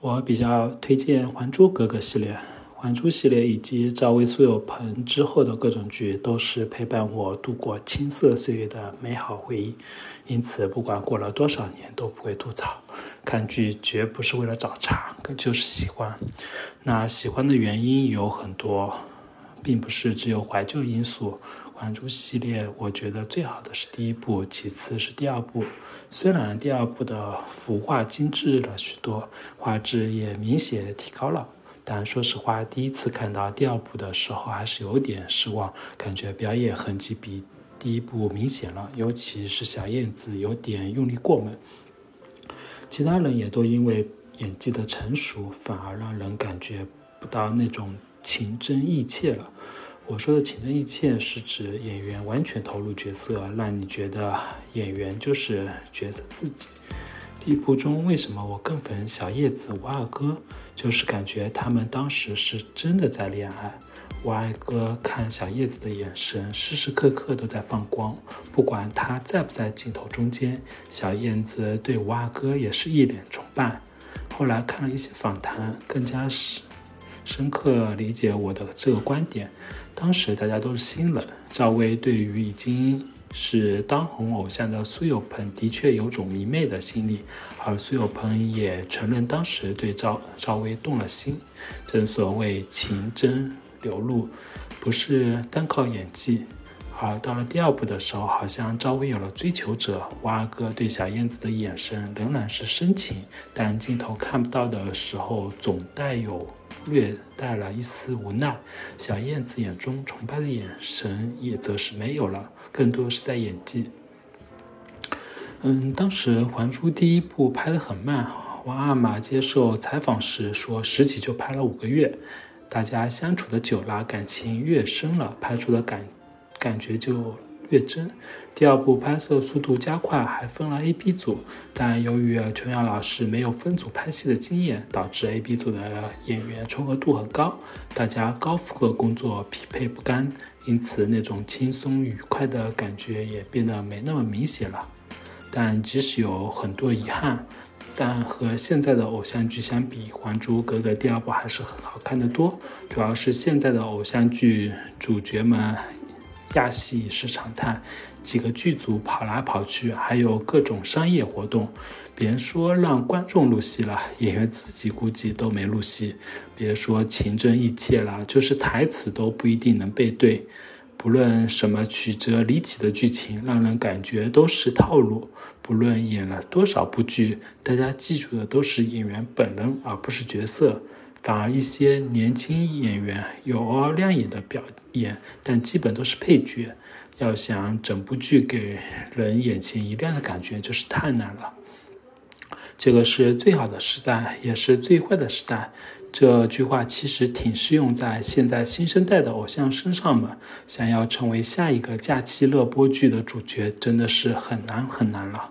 我比较推荐《还珠格格》系列，《还珠》系列以及赵薇、苏有朋之后的各种剧，都是陪伴我度过青涩岁月的美好回忆。因此，不管过了多少年，都不会吐槽。看剧绝不是为了找茬，就是喜欢。那喜欢的原因有很多，并不是只有怀旧因素。《还珠》系列，我觉得最好的是第一部，其次是第二部。虽然第二部的服化精致了许多，画质也明显提高了，但说实话，第一次看到第二部的时候还是有点失望，感觉表演痕迹比第一部明显了，尤其是小燕子有点用力过猛。其他人也都因为演技的成熟，反而让人感觉不到那种情真意切了。我说的情真意切是指演员完全投入角色，让你觉得演员就是角色自己。第一部中为什么我更粉小叶子、五阿哥？就是感觉他们当时是真的在恋爱。五阿哥看小叶子的眼神时时刻刻都在放光，不管他在不在镜头中间，小燕子对五阿哥也是一脸崇拜。后来看了一些访谈，更加是。深刻理解我的这个观点。当时大家都是新人，赵薇对于已经是当红偶像的苏有朋的确有种迷妹的心理，而苏有朋也承认当时对赵赵薇动了心。正所谓情真流露，不是单靠演技。而到了第二部的时候，好像赵薇有了追求者，蛙哥对小燕子的眼神仍然是深情，但镜头看不到的时候，总带有略带了一丝无奈。小燕子眼中崇拜的眼神也则是没有了，更多是在演技。嗯，当时《还珠》第一部拍得很慢，王阿玛接受采访时说，十集就拍了五个月，大家相处的久了，感情越深了，拍出的感。感觉就越真。第二部拍摄速度加快，还分了 A、B 组，但由于琼瑶老师没有分组拍戏的经验，导致 A、B 组的演员重合度很高，大家高负荷工作匹配不干，因此那种轻松愉快的感觉也变得没那么明显了。但即使有很多遗憾，但和现在的偶像剧相比，《还珠格格》第二部还是很好看的多。主要是现在的偶像剧主角们。亚戏是常态，几个剧组跑来跑去，还有各种商业活动。别说让观众入戏了，演员自己估计都没入戏。别说情真意切了，就是台词都不一定能背对。不论什么曲折离奇的剧情，让人感觉都是套路。不论演了多少部剧，大家记住的都是演员本人，而不是角色。反而一些年轻演员有偶尔亮眼的表演，但基本都是配角。要想整部剧给人眼前一亮的感觉，就是太难了。这个是最好的时代，也是最坏的时代。这句话其实挺适用在现在新生代的偶像身上嘛。想要成为下一个假期热播剧的主角，真的是很难很难了。